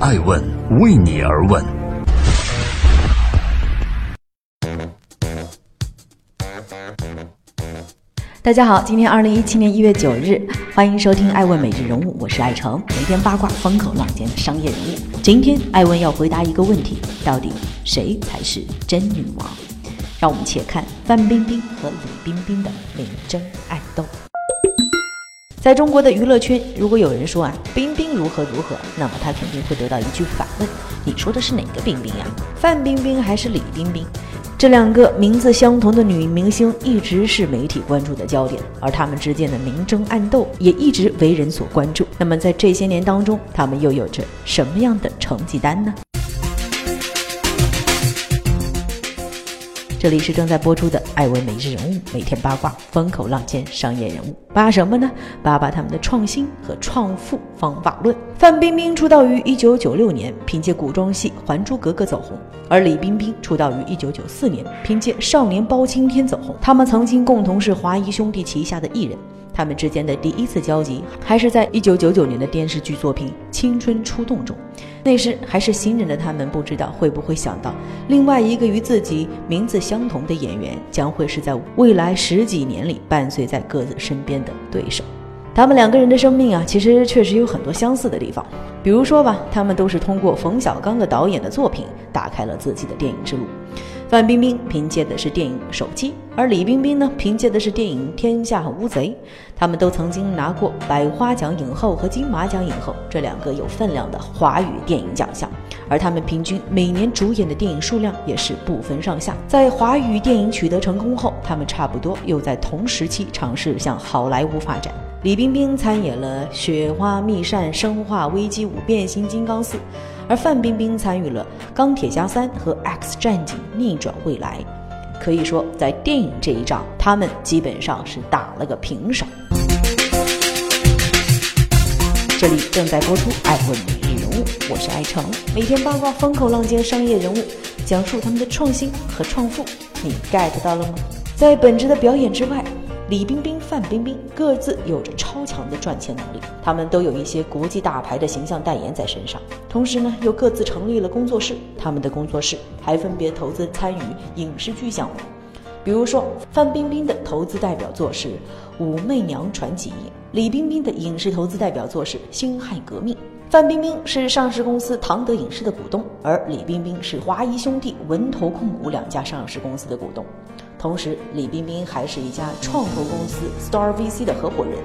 爱问为你而问。大家好，今天二零一七年一月九日，欢迎收听《爱问每日人物》，我是爱成，每天八卦风口浪尖的商业人物。今天爱问要回答一个问题：到底谁才是真女王？让我们且看范冰冰和李冰冰的明争暗斗。在中国的娱乐圈，如果有人说啊，冰冰如何如何，那么他肯定会得到一句反问：你说的是哪个冰冰呀？范冰冰还是李冰冰？这两个名字相同的女明星一直是媒体关注的焦点，而她们之间的明争暗斗也一直为人所关注。那么在这些年当中，她们又有着什么样的成绩单呢？这里是正在播出的《爱问每日人物》，每天八卦，风口浪尖，商业人物扒什么呢？扒扒他们的创新和创富方法论。范冰冰出道于一九九六年，凭借古装戏《还珠格格》走红；而李冰冰出道于一九九四年，凭借《少年包青天》走红。他们曾经共同是华谊兄弟旗下的艺人。他们之间的第一次交集，还是在一九九九年的电视剧作品《青春出动》中。那时还是新人的他们，不知道会不会想到，另外一个与自己名字相同的演员，将会是在未来十几年里伴随在各自身边的对手。他们两个人的生命啊，其实确实有很多相似的地方。比如说吧，他们都是通过冯小刚的导演的作品，打开了自己的电影之路。范冰冰凭借的是电影《手机》，而李冰冰呢，凭借的是电影《天下无贼》。他们都曾经拿过百花奖影后和金马奖影后这两个有分量的华语电影奖项，而他们平均每年主演的电影数量也是不分上下。在华语电影取得成功后，他们差不多又在同时期尝试向好莱坞发展。李冰冰参演了《雪花秘扇》《生化危机五》《变形金刚四》。而范冰冰参与了《钢铁侠三》和《X 战警：逆转未来》，可以说在电影这一仗，他们基本上是打了个平手。这里正在播出《爱问每日人物》，我是爱成，每天八卦风口浪尖商业人物，讲述他们的创新和创富，你 get 到了吗？在本职的表演之外。李冰冰、范冰冰各自有着超强的赚钱能力，他们都有一些国际大牌的形象代言在身上，同时呢又各自成立了工作室。他们的工作室还分别投资参与影视剧项目，比如说范冰冰的投资代表作是《武媚娘传奇》，李冰冰的影视投资代表作是《辛亥革命》。范冰冰是上市公司唐德影视的股东，而李冰冰是华谊兄弟、文投控股两家上市公司的股东。同时，李冰冰还是一家创投公司 Star VC 的合伙人，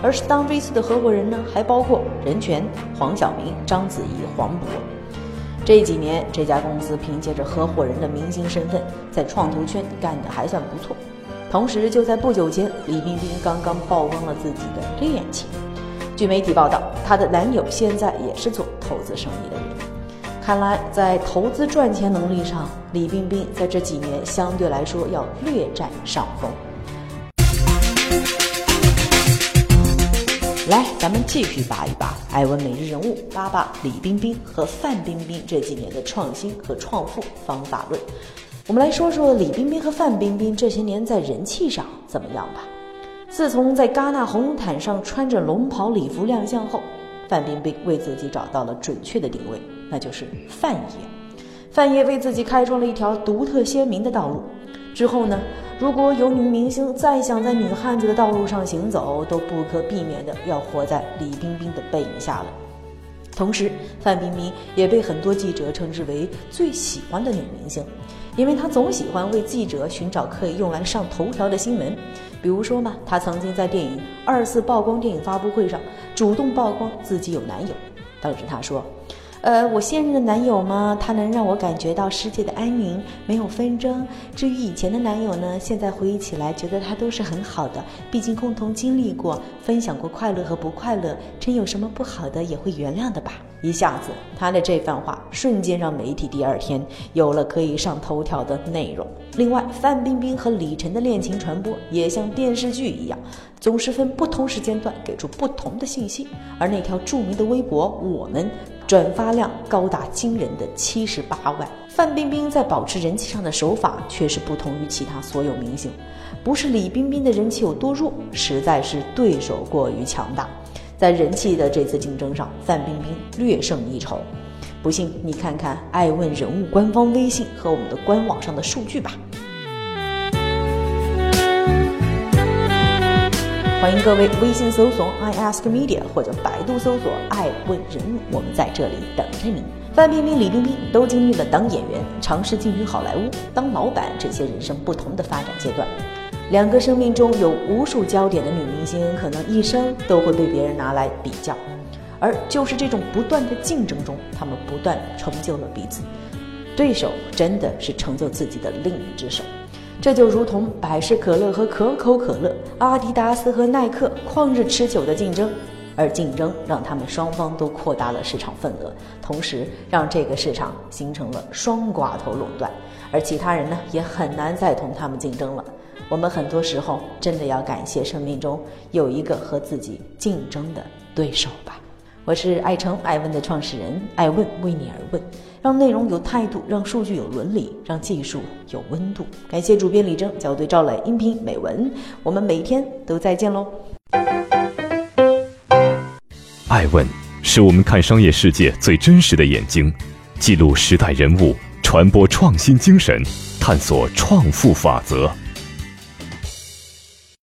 而 Star VC 的合伙人呢，还包括任泉、黄晓明、章子怡、黄渤。这几年，这家公司凭借着合伙人的明星身份，在创投圈干得还算不错。同时，就在不久前，李冰冰刚刚曝光了自己的恋情。据媒体报道，她的男友现在也是做投资生意的人。看来，在投资赚钱能力上，李冰冰在这几年相对来说要略占上风。来，咱们继续扒一扒艾文每日人物，扒扒李冰冰和范冰冰这几年的创新和创富方法论。我们来说说李冰冰和范冰冰这些年在人气上怎么样吧。自从在戛纳红毯上穿着龙袍礼服亮相后，范冰冰为自己找到了准确的定位。那就是范爷，范爷为自己开创了一条独特鲜明的道路。之后呢，如果有女明星再想在女汉子的道路上行走，都不可避免的要活在李冰冰的背影下了。同时，范冰冰也被很多记者称之为最喜欢的女明星，因为她总喜欢为记者寻找可以用来上头条的新闻。比如说嘛，她曾经在电影《二次曝光》电影发布会上主动曝光自己有男友，当时她说。呃，我现任的男友嘛，他能让我感觉到世界的安宁，没有纷争。至于以前的男友呢，现在回忆起来，觉得他都是很好的，毕竟共同经历过，分享过快乐和不快乐，真有什么不好的也会原谅的吧。一下子，他的这番话瞬间让媒体第二天有了可以上头条的内容。另外，范冰冰和李晨的恋情传播也像电视剧一样，总是分不同时间段给出不同的信息，而那条著名的微博，我们。转发量高达惊人的七十八万。范冰冰在保持人气上的手法却是不同于其他所有明星，不是李冰冰的人气有多弱，实在是对手过于强大。在人气的这次竞争上，范冰冰略胜一筹。不信你看看爱问人物官方微信和我们的官网上的数据吧。欢迎各位微信搜索 i ask media 或者百度搜索爱问人物，我们在这里等着您。范冰冰、李冰冰都经历了当演员、尝试进军好莱坞、当老板这些人生不同的发展阶段。两个生命中有无数焦点的女明星，可能一生都会被别人拿来比较，而就是这种不断的竞争中，她们不断成就了彼此。对手真的是成就自己的另一只手。这就如同百事可乐和可口可乐、阿迪达斯和耐克旷日持久的竞争，而竞争让他们双方都扩大了市场份额，同时让这个市场形成了双寡头垄断，而其他人呢也很难再同他们竞争了。我们很多时候真的要感谢生命中有一个和自己竞争的对手吧。我是爱成爱问的创始人，爱问为你而问，让内容有态度，让数据有伦理，让技术有温度。感谢主编李征校对赵磊音频美文，我们每天都再见喽。爱问是我们看商业世界最真实的眼睛，记录时代人物，传播创新精神，探索创富法则。